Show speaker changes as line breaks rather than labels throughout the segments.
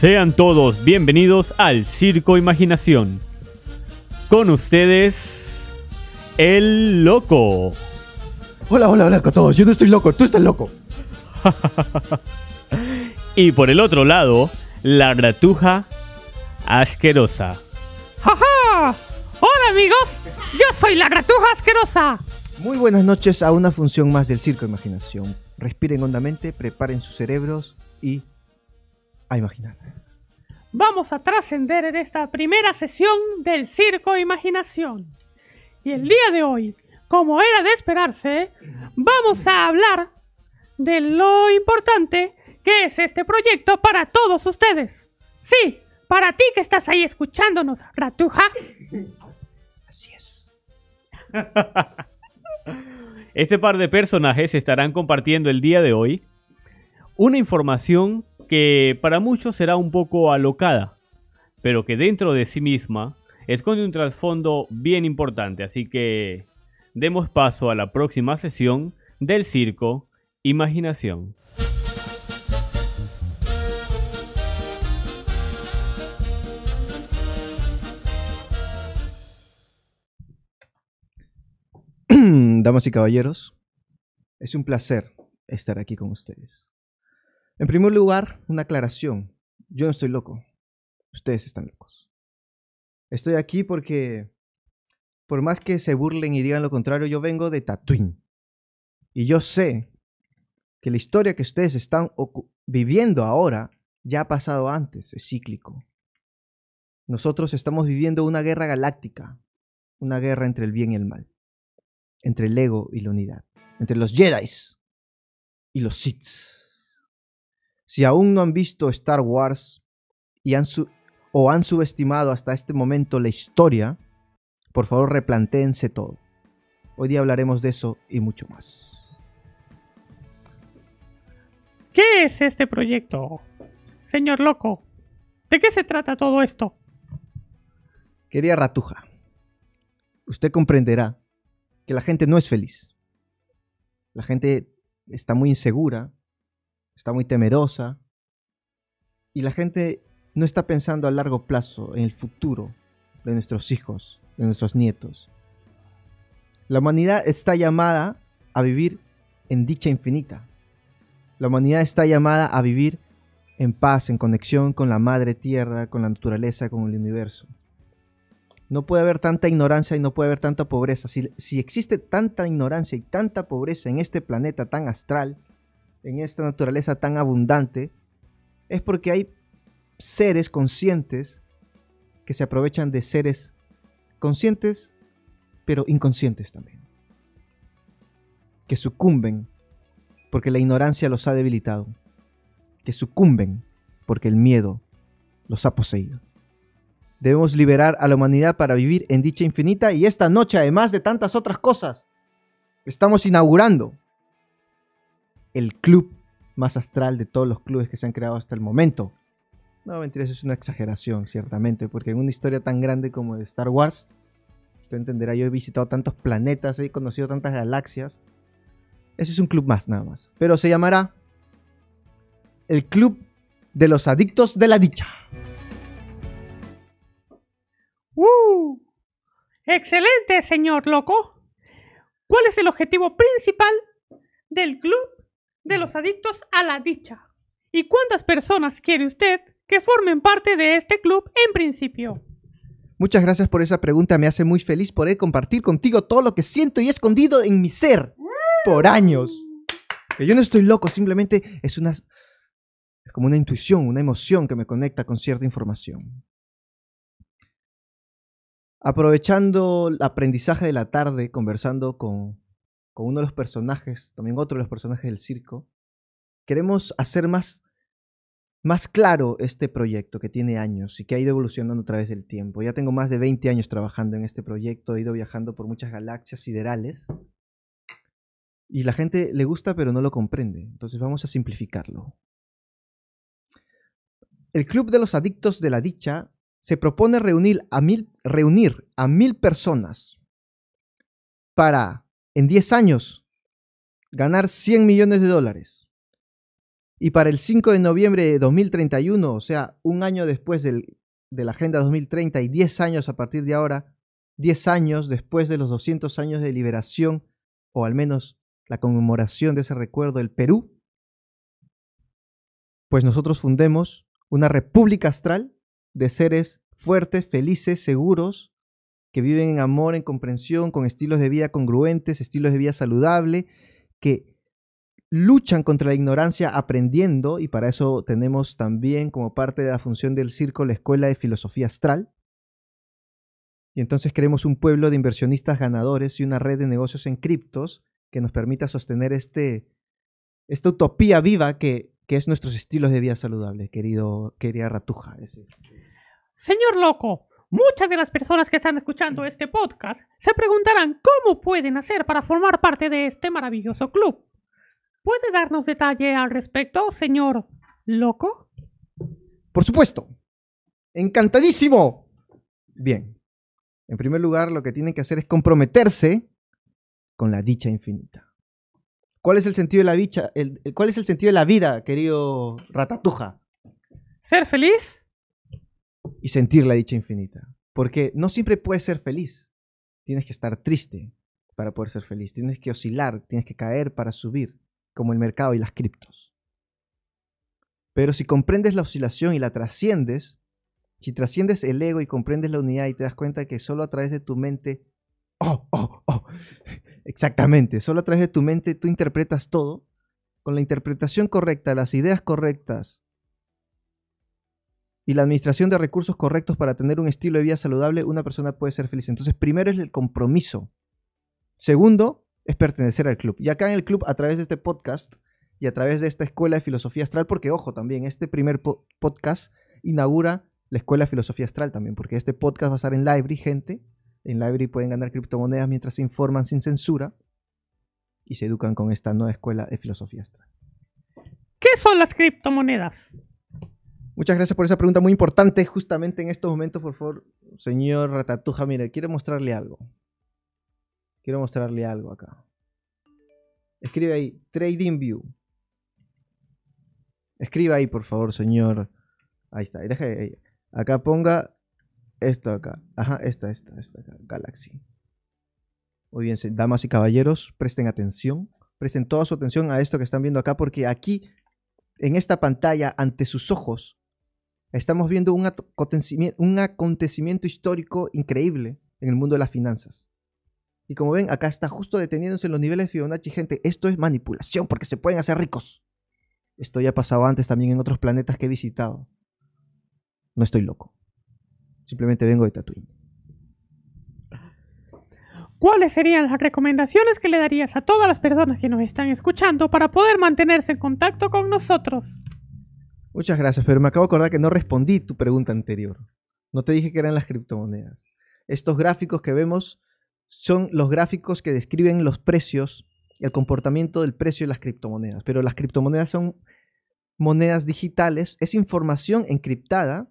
Sean todos bienvenidos al Circo Imaginación. Con ustedes, el loco.
Hola, hola, hola a todos. Yo no estoy loco, tú estás loco.
y por el otro lado, la gratuja asquerosa.
¡Ja, Hola amigos, yo soy la gratuja asquerosa.
Muy buenas noches a una función más del Circo Imaginación. Respiren hondamente, preparen sus cerebros y a imaginar.
Vamos a trascender en esta primera sesión del Circo Imaginación. Y el día de hoy, como era de esperarse, vamos a hablar de lo importante que es este proyecto para todos ustedes. Sí, para ti que estás ahí escuchándonos, gratuja.
Así es.
Este par de personajes estarán compartiendo el día de hoy una información que para muchos será un poco alocada, pero que dentro de sí misma esconde un trasfondo bien importante, así que demos paso a la próxima sesión del circo Imaginación.
Damas y caballeros, es un placer estar aquí con ustedes. En primer lugar, una aclaración. Yo no estoy loco. Ustedes están locos. Estoy aquí porque, por más que se burlen y digan lo contrario, yo vengo de Tatooine. Y yo sé que la historia que ustedes están viviendo ahora ya ha pasado antes, es cíclico. Nosotros estamos viviendo una guerra galáctica, una guerra entre el bien y el mal, entre el ego y la unidad, entre los Jedi y los Sith. Si aún no han visto Star Wars y han o han subestimado hasta este momento la historia, por favor replantéense todo. Hoy día hablaremos de eso y mucho más.
¿Qué es este proyecto? Señor loco, ¿de qué se trata todo esto?
Querida Ratuja, usted comprenderá que la gente no es feliz. La gente está muy insegura, está muy temerosa y la gente no está pensando a largo plazo en el futuro de nuestros hijos, de nuestros nietos. La humanidad está llamada a vivir en dicha infinita. La humanidad está llamada a vivir en paz, en conexión con la madre tierra, con la naturaleza, con el universo. No puede haber tanta ignorancia y no puede haber tanta pobreza. Si, si existe tanta ignorancia y tanta pobreza en este planeta tan astral, en esta naturaleza tan abundante, es porque hay seres conscientes que se aprovechan de seres conscientes, pero inconscientes también. Que sucumben porque la ignorancia los ha debilitado. Que sucumben porque el miedo los ha poseído. Debemos liberar a la humanidad para vivir en dicha infinita y esta noche, además de tantas otras cosas, estamos inaugurando el club más astral de todos los clubes que se han creado hasta el momento. No, mentira, eso es una exageración, ciertamente, porque en una historia tan grande como de Star Wars, usted entenderá, yo he visitado tantos planetas, he conocido tantas galaxias. Ese es un club más, nada más. Pero se llamará el Club de los Adictos de la Dicha.
¡Uh! ¡Excelente, señor loco! ¿Cuál es el objetivo principal del club de los adictos a la dicha. ¿Y cuántas personas quiere usted que formen parte de este club en principio?
Muchas gracias por esa pregunta, me hace muy feliz poder compartir contigo todo lo que siento y he escondido en mi ser por años. Que yo no estoy loco, simplemente es una es como una intuición, una emoción que me conecta con cierta información. Aprovechando el aprendizaje de la tarde, conversando con con uno de los personajes, también otro de los personajes del circo, queremos hacer más, más claro este proyecto que tiene años y que ha ido evolucionando a través del tiempo. Ya tengo más de 20 años trabajando en este proyecto, he ido viajando por muchas galaxias siderales y la gente le gusta pero no lo comprende. Entonces vamos a simplificarlo. El Club de los Adictos de la Dicha se propone reunir a mil, reunir a mil personas para en 10 años ganar 100 millones de dólares. Y para el 5 de noviembre de 2031, o sea, un año después del- de la Agenda 2030 y 10 años a partir de ahora, 10 años después de los 200 años de liberación, o al menos la conmemoración de ese recuerdo del Perú, pues nosotros fundemos una república astral de seres fuertes, felices, seguros, que viven en amor, en comprensión, con estilos de vida congruentes, estilos de vida saludable, que luchan contra la ignorancia aprendiendo, y para eso tenemos también como parte de la función del circo la Escuela de Filosofía Astral. Y entonces queremos un pueblo de inversionistas ganadores y una red de negocios en criptos que nos permita sostener este, esta utopía viva que, que es nuestros estilos de vida saludable, querido, querida Ratuja.
Señor Loco, muchas de las personas que están escuchando este podcast se preguntarán cómo pueden hacer para formar parte de este maravilloso club. ¿Puede darnos detalle al respecto, señor Loco?
Por supuesto. Encantadísimo. Bien. En primer lugar, lo que tienen que hacer es comprometerse con la dicha infinita. ¿Cuál es el sentido de la dicha? El- el- ¿Cuál es el sentido de la vida, querido Ratatuja?
¿Ser feliz?
Y sentir la dicha infinita. Porque no siempre puedes ser feliz. Tienes que estar triste para poder ser feliz. Tienes que oscilar, tienes que caer para subir, como el mercado y las criptos. Pero si comprendes la oscilación y la trasciendes, si trasciendes el ego y comprendes la unidad y te das cuenta que solo a través de tu mente, oh, oh, oh, exactamente, solo a través de tu mente tú interpretas todo, con la interpretación correcta, las ideas correctas y la administración de recursos correctos para tener un estilo de vida saludable, una persona puede ser feliz. Entonces, primero es el compromiso. Segundo, es pertenecer al club. Y acá en el club, a través de este podcast y a través de esta escuela de filosofía astral, porque ojo también, este primer po- podcast inaugura la escuela de filosofía astral también, porque este podcast va a estar en Library, gente. En Library pueden ganar criptomonedas mientras se informan sin censura y se educan con esta nueva escuela de filosofía astral.
¿Qué son las criptomonedas?
Muchas gracias por esa pregunta muy importante. Justamente en estos momentos, por favor, señor Ratatuja, mire, quiero mostrarle algo. Quiero mostrarle algo acá. Escribe ahí, Trading View. Escriba ahí, por favor, señor. Ahí está, deja. Acá ponga esto acá. Ajá, esta, esta, esta acá. Galaxy. Muy bien, damas y caballeros, presten atención. Presten toda su atención a esto que están viendo acá, porque aquí, en esta pantalla, ante sus ojos, estamos viendo un acontecimiento, histórico increíble en el mundo de las finanzas. Y como ven, acá está justo deteniéndose en los niveles de Fibonacci, gente. Esto es manipulación porque se pueden hacer ricos. Esto ya ha pasado antes también en otros planetas que he visitado. No estoy loco. Simplemente vengo de Tatooine.
¿Cuáles serían las recomendaciones que le darías a todas las personas que nos están escuchando para poder mantenerse en contacto con nosotros?
Muchas gracias, pero me acabo de acordar que no respondí tu pregunta anterior. No te dije que eran las criptomonedas. Estos gráficos que vemos son los gráficos que describen los precios, el comportamiento del precio de las criptomonedas. Pero las criptomonedas son monedas digitales, es información encriptada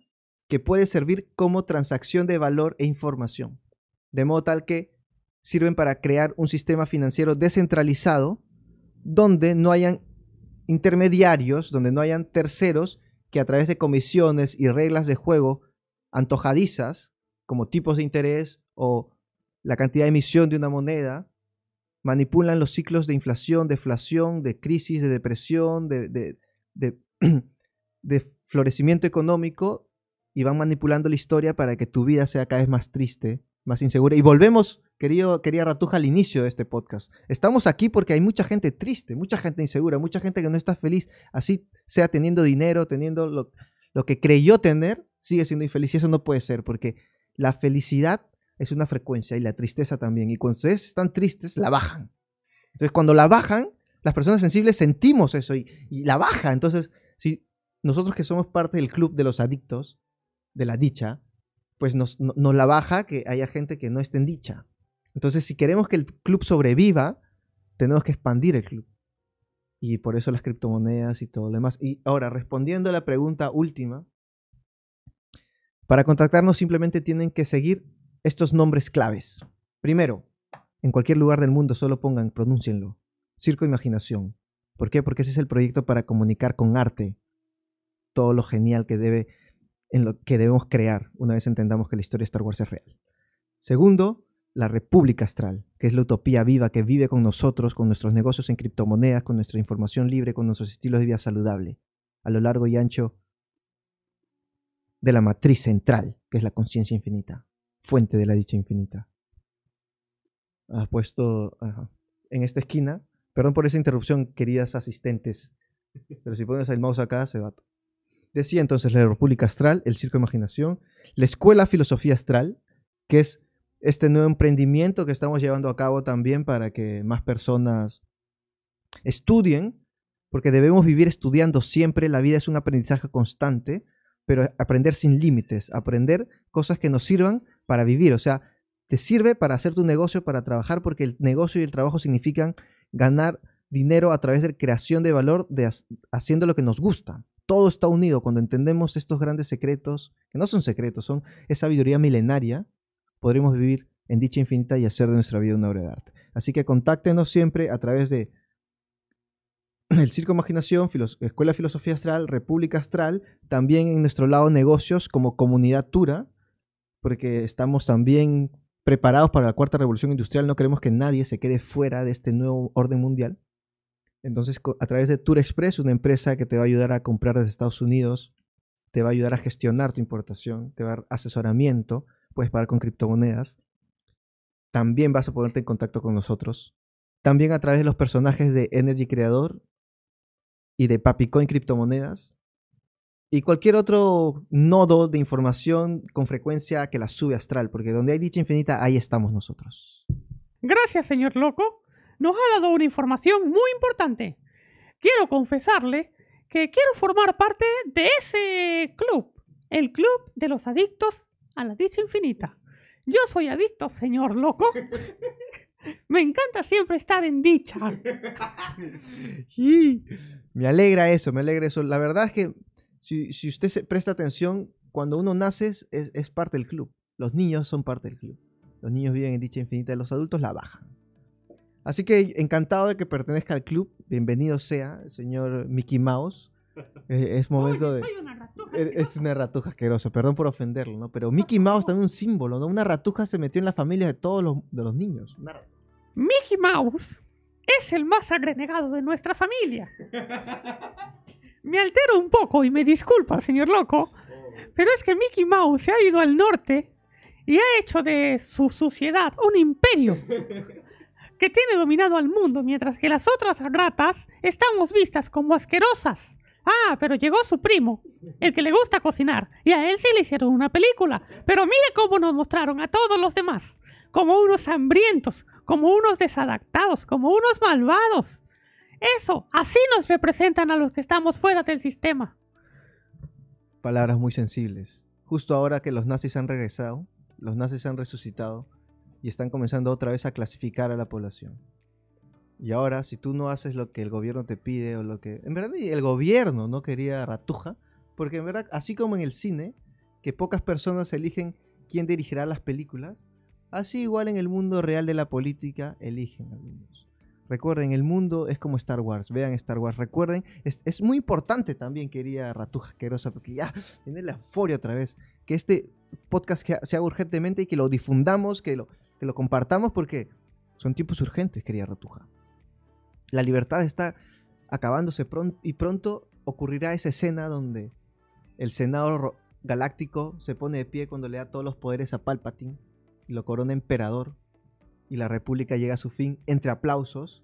que puede servir como transacción de valor e información. De modo tal que sirven para crear un sistema financiero descentralizado donde no hayan intermediarios, donde no hayan terceros que a través de comisiones y reglas de juego antojadizas, como tipos de interés o la cantidad de emisión de una moneda, manipulan los ciclos de inflación, deflación, de crisis, de depresión, de, de- florecimiento económico y van manipulando la historia para que tu vida sea cada vez más triste, más insegura. Y volvemos, querido, querida Ratuja, al inicio de este podcast. Estamos aquí porque hay mucha gente triste, mucha gente insegura, mucha gente que no está feliz, así sea teniendo dinero, teniendo lo, lo que creyó tener, sigue siendo infeliz. Y eso no puede ser, porque la felicidad es una frecuencia y la tristeza también. Y cuando ustedes están tristes, la bajan. Entonces, cuando la bajan, las personas sensibles sentimos eso y, y la baja. Entonces, si nosotros que somos parte del club de los adictos, de la dicha, pues nos, no- nos la baja que haya gente que no esté en dicha. Entonces, si queremos que el club sobreviva, tenemos que expandir el club. Y por eso las criptomonedas y todo lo demás. Y ahora, respondiendo a la pregunta última, para contactarnos simplemente tienen que seguir estos nombres claves. Primero, en cualquier lugar del mundo solo pongan, pronúncienlo. Circo Imaginación. ¿Por qué? Porque ese es el proyecto para comunicar con arte todo lo genial que debe en lo que debemos crear una vez entendamos que la historia de Star Wars es real. Segundo, la República Astral, que es la utopía viva que vive con nosotros, con nuestros negocios en criptomonedas, con nuestra información libre, con nuestros estilos de vida saludable, a lo largo y ancho de la matriz central, que es la conciencia infinita, fuente de la dicha infinita. Has puesto en esta esquina, perdón por esa interrupción, queridas asistentes, pero si pones el mouse acá se va. Decía entonces la República Astral, el Circo de Imaginación, la Escuela Filosofía Astral, que es este nuevo emprendimiento que estamos llevando a cabo también para que más personas estudien, porque debemos vivir estudiando siempre, la vida es un aprendizaje constante, pero aprender sin límites, aprender cosas que nos sirvan para vivir, o sea, te sirve para hacer tu negocio, para trabajar, porque el negocio y el trabajo significan ganar dinero a través de creación de valor, de haciendo lo que nos gusta. Todo está unido cuando entendemos estos grandes secretos, que no son secretos, son esa sabiduría milenaria, podremos vivir en dicha infinita y hacer de nuestra vida una obra de arte. Así que contáctenos siempre a través de el Circo Imaginación, Escuela Filosofía Astral, República Astral, también en nuestro lado negocios como comunidad Tura, porque estamos también preparados para la cuarta revolución industrial, no queremos que nadie se quede fuera de este nuevo orden mundial. Entonces, a través de Tour Express, una empresa que te va a ayudar a comprar desde Estados Unidos, te va a ayudar a gestionar tu importación, te va a dar asesoramiento, puedes pagar con criptomonedas. También vas a ponerte en contacto con nosotros. También a través de los personajes de Energy Creador y de Papicoin Criptomonedas. Y cualquier otro nodo de información con frecuencia que la sube astral, porque donde hay dicha infinita, ahí estamos nosotros.
Gracias, señor Loco. Nos ha dado una información muy importante. Quiero confesarle que quiero formar parte de ese club, el Club de los Adictos a la dicha infinita. Yo soy adicto, señor loco. Me encanta siempre estar en dicha.
Y me alegra eso, me alegra eso. La verdad es que si, si usted se presta atención, cuando uno nace es, es, parte del club. Los niños son parte del club. Los niños viven en dicha infinita y los adultos la bajan. Así que encantado de que pertenezca al club. Bienvenido sea, señor Mickey Mouse. Eh, es momento de. Es una ratuja asquerosa, perdón por ofenderlo, ¿no? Pero Mickey Mouse también un símbolo, ¿no? Una ratuja se metió en la familia de todos los, de los niños.
Mickey Mouse es el más agregado de nuestra familia. Me altero un poco y me disculpa, señor loco, pero es que Mickey Mouse se ha ido al norte y ha hecho de su suciedad un imperio que tiene dominado al mundo, mientras que las otras ratas estamos vistas como asquerosas. Ah, pero llegó su primo, el que le gusta cocinar, y a él sí le hicieron una película. Pero mire cómo nos mostraron a todos los demás, como unos hambrientos, como unos desadaptados, como unos malvados. Eso, así nos representan a los que estamos fuera del sistema.
Palabras muy sensibles. Justo ahora que los nazis han regresado, los nazis han resucitado y están comenzando otra vez a clasificar a la población. Y ahora, si tú no haces lo que el gobierno te pide o lo que... En verdad, el gobierno no quería ratuja, porque en verdad, así como en el cine, que pocas personas eligen quién dirigirá las películas, así igual en el mundo real de la política eligen algunos. Recuerden, el mundo es como Star Wars. Vean Star Wars. Recuerden, es, muy importante también, quería Ratuja Asquerosa, porque ya tiene la euforia otra vez. Que este podcast se haga urgentemente y que lo difundamos, que lo, que lo compartamos, porque son tiempos urgentes, quería Ratuja. La libertad está acabándose pronto y pronto ocurrirá esa escena donde el senador galáctico se pone de pie cuando le da todos los poderes a Palpatine y lo corona emperador y la república llega a su fin entre aplausos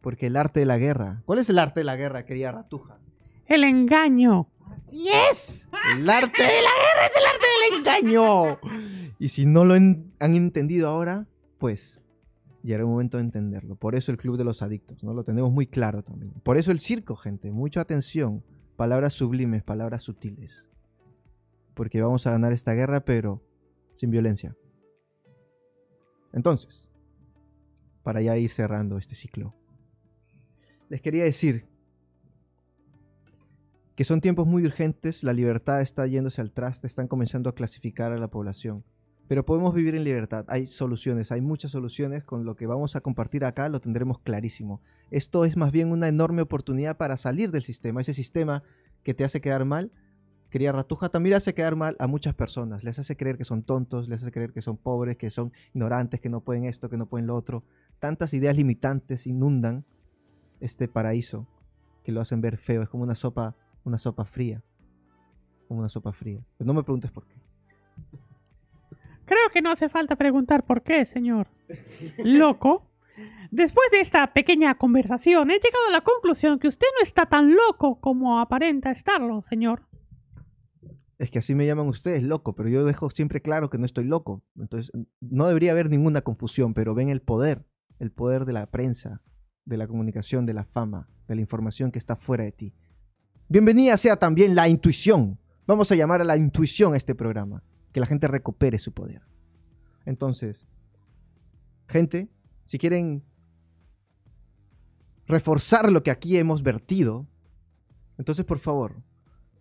porque el arte de la guerra. ¿Cuál es el arte de la guerra, querida Ratuja?
El engaño.
Así es. El arte de la guerra es el arte del engaño. Y si no lo han entendido ahora, pues Llegará un momento de entenderlo. Por eso el Club de los Adictos, ¿no? Lo tenemos muy claro también. Por eso el circo, gente. Mucha atención. Palabras sublimes, palabras sutiles. Porque vamos a ganar esta guerra, pero sin violencia. Entonces, para ya ir cerrando este ciclo, les quería decir que son tiempos muy urgentes, la libertad está yéndose al traste, están comenzando a clasificar a la población Pero podemos vivir en libertad. Hay soluciones, hay muchas soluciones. Con lo que vamos a compartir acá lo tendremos clarísimo. Esto es más bien una enorme oportunidad para salir del sistema. Ese sistema que te hace quedar mal, quería Ratuja, también hace quedar mal a muchas personas. Les hace creer que son tontos, les hace creer que son pobres, que son ignorantes, que no pueden esto, que no pueden lo otro. Tantas ideas limitantes inundan este paraíso que lo hacen ver feo. Es como una sopa, una sopa fría. Como una sopa fría. Pero no me preguntes por qué.
Creo que no hace falta preguntar por qué, señor. Loco. Después de esta pequeña conversación, he llegado a la conclusión que usted no está tan loco como aparenta estarlo, señor.
Es que así me llaman ustedes, loco, pero yo dejo siempre claro que no estoy loco. Entonces, no debería haber ninguna confusión, pero ven el poder, el poder de la prensa, de la comunicación, de la fama, de la información que está fuera de ti. Bienvenida sea también la intuición. Vamos a llamar a la intuición a este programa que la gente recupere su poder. Entonces, gente, si quieren reforzar lo que aquí hemos vertido, entonces por favor,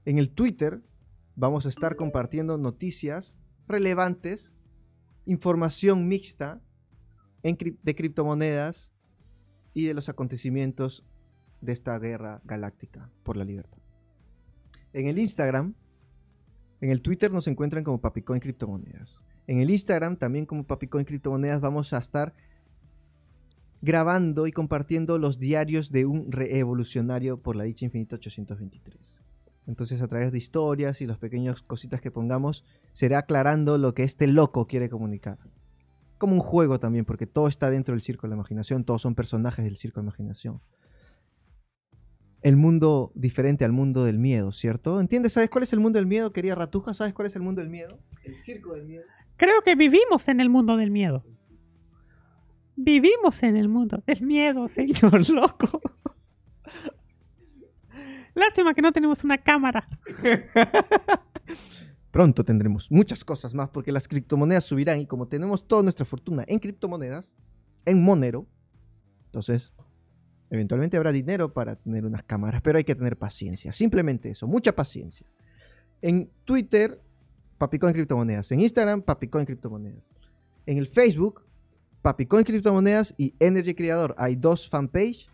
en el Twitter vamos a estar compartiendo noticias relevantes, información mixta de criptomonedas y de los acontecimientos de esta guerra galáctica por la libertad. En el Instagram en el Twitter nos encuentran como Papicoin Criptomonedas. En el Instagram también como Papicoin Criptomonedas vamos a estar grabando y compartiendo los diarios de un reevolucionario por la dicha infinita 823. Entonces a través de historias y las pequeñas cositas que pongamos, será aclarando lo que este loco quiere comunicar. Como un juego también, porque todo está dentro del circo de la imaginación, todos son personajes del circo de la imaginación el mundo diferente al mundo del miedo, ¿cierto? ¿Entiendes? ¿Sabes cuál es el mundo del miedo, quería Ratuja? ¿Sabes cuál es el mundo del miedo? El circo del miedo.
Creo que vivimos en el mundo del miedo. Vivimos en el mundo del miedo, señor loco. Lástima que no tenemos una cámara.
Pronto tendremos muchas cosas más porque las criptomonedas subirán y como tenemos toda nuestra fortuna en criptomonedas, en Monero, entonces Eventualmente habrá dinero para tener unas cámaras, pero hay que tener paciencia. Simplemente eso, mucha paciencia. En Twitter, Papicoin Criptomonedas. En Instagram, Papicoin Criptomonedas. En el Facebook, Papicoin Criptomonedas y Energy Creador. Hay dos fanpage.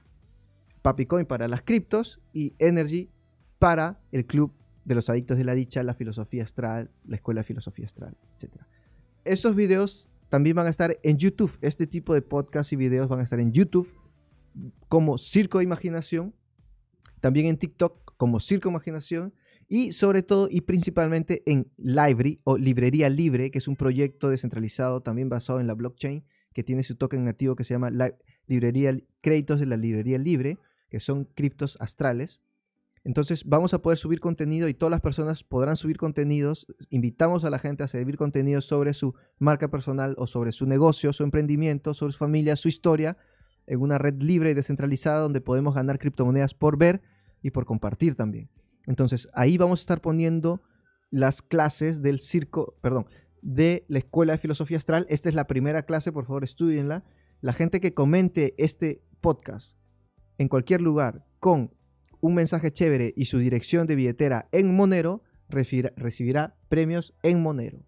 Papicoin para las criptos y Energy para el club de los adictos de la dicha, la filosofía astral, la escuela de filosofía astral, etc. Esos videos también van a estar en YouTube. Este tipo de podcast y videos van a estar en YouTube como Circo de Imaginación, también en TikTok como Circo Imaginación y sobre todo y principalmente en Library o Librería Libre, que es un proyecto descentralizado también basado en la blockchain que tiene su token nativo que se llama Librería Créditos de la Librería Libre, que son criptos astrales. Entonces vamos a poder subir contenido y todas las personas podrán subir contenidos. Invitamos a la gente a subir contenido sobre su marca personal o sobre su negocio, su emprendimiento, sobre su familia, su historia, en una red libre y descentralizada donde podemos ganar criptomonedas por ver y por compartir también. Entonces, ahí vamos a estar poniendo las clases del circo, perdón, de la Escuela de Filosofía Astral. Esta es la primera clase, por favor, estudienla. La gente que comente este podcast en cualquier lugar con un mensaje chévere y su dirección de billetera en Monero recibirá premios en Monero.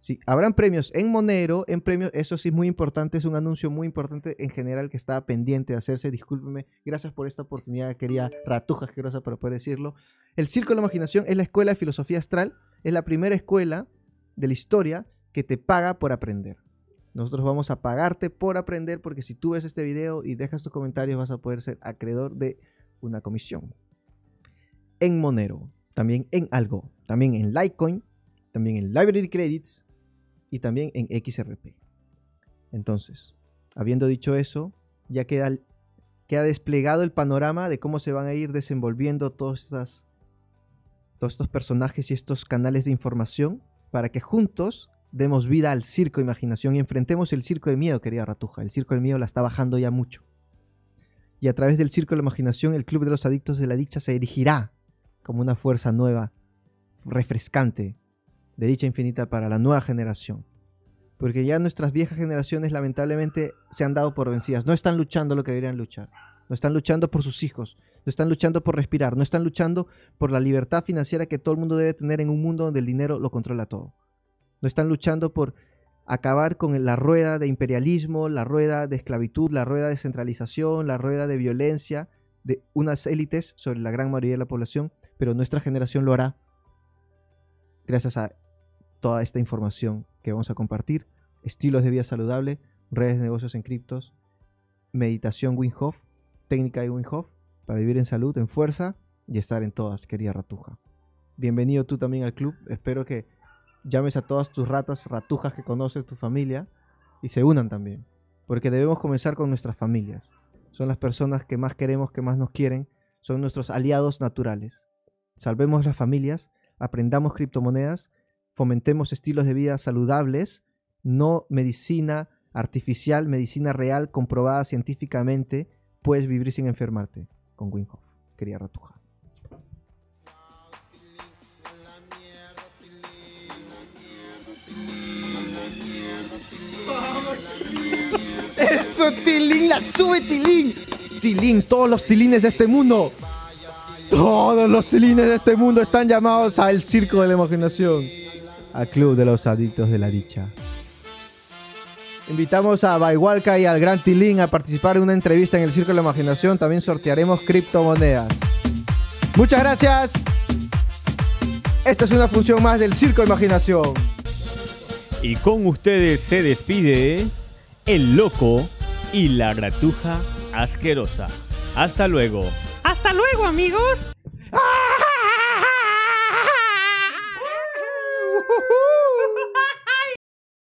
Sí, habrán premios en Monero, en premios, eso sí es muy importante, es un anuncio muy importante en general que estaba pendiente de hacerse, discúlpeme, gracias por esta oportunidad, quería ratuja asquerosa para poder decirlo. El Circo de la Imaginación es la escuela de filosofía astral, es la primera escuela de la historia que te paga por aprender. Nosotros vamos a pagarte por aprender porque si tú ves este video y dejas tus comentarios vas a poder ser acreedor de una comisión. En Monero, también en Algo, también en Litecoin, también en Library Credits, y también en XRP. Entonces, habiendo dicho eso, ya queda, desplegado el panorama de cómo se van a ir desenvolviendo todos estos personajes y estos canales de información para que juntos demos vida al circo de imaginación y enfrentemos el circo de miedo, querida Ratuja. El circo del miedo la está bajando ya mucho. Y a través del circo de la imaginación, el Club de los Adictos de la Dicha se erigirá como una fuerza nueva, refrescante, de dicha infinita para la nueva generación. Porque ya nuestras viejas generaciones lamentablemente se han dado por vencidas. No están luchando lo que deberían luchar. No están luchando por sus hijos. No están luchando por respirar. No están luchando por la libertad financiera que todo el mundo debe tener en un mundo donde el dinero lo controla todo. No están luchando por acabar con la rueda de imperialismo, la rueda de esclavitud, la rueda de centralización, la rueda de violencia de unas élites sobre la gran mayoría de la población, pero nuestra generación lo hará gracias a toda esta información que vamos a compartir, estilos de vida saludable, redes de negocios en criptos, meditación Wim Hof, técnica de Wim Hof, para vivir en salud, en fuerza y estar en todas, querida ratuja. Bienvenido tú también al club, espero que llames a todas tus ratas, ratujas que conoces, tu familia, y se unan también, porque debemos comenzar con nuestras familias. Son las personas que más queremos, que más nos quieren, son nuestros aliados naturales. Salvemos las familias, aprendamos criptomonedas, fomentemos estilos de vida saludables, no medicina artificial, medicina real, comprobada científicamente, puedes vivir sin enfermarte con Wim Hof. Quería ratuja. Eso, Tilín, la sube Tilín. Tilín, todos los tilines de este mundo. Todos los tilines de este mundo están llamados al circo de la imaginación. Al club de los adictos de la dicha. Invitamos a Baiwalka y al Gran Tilín a participar en una entrevista en el Circo de la Imaginación. También sortearemos criptomonedas. Muchas gracias. Esta es una función más del Circo de Imaginación.
Y con ustedes se despide el loco y la gratuja asquerosa. Hasta luego.
Hasta luego, amigos.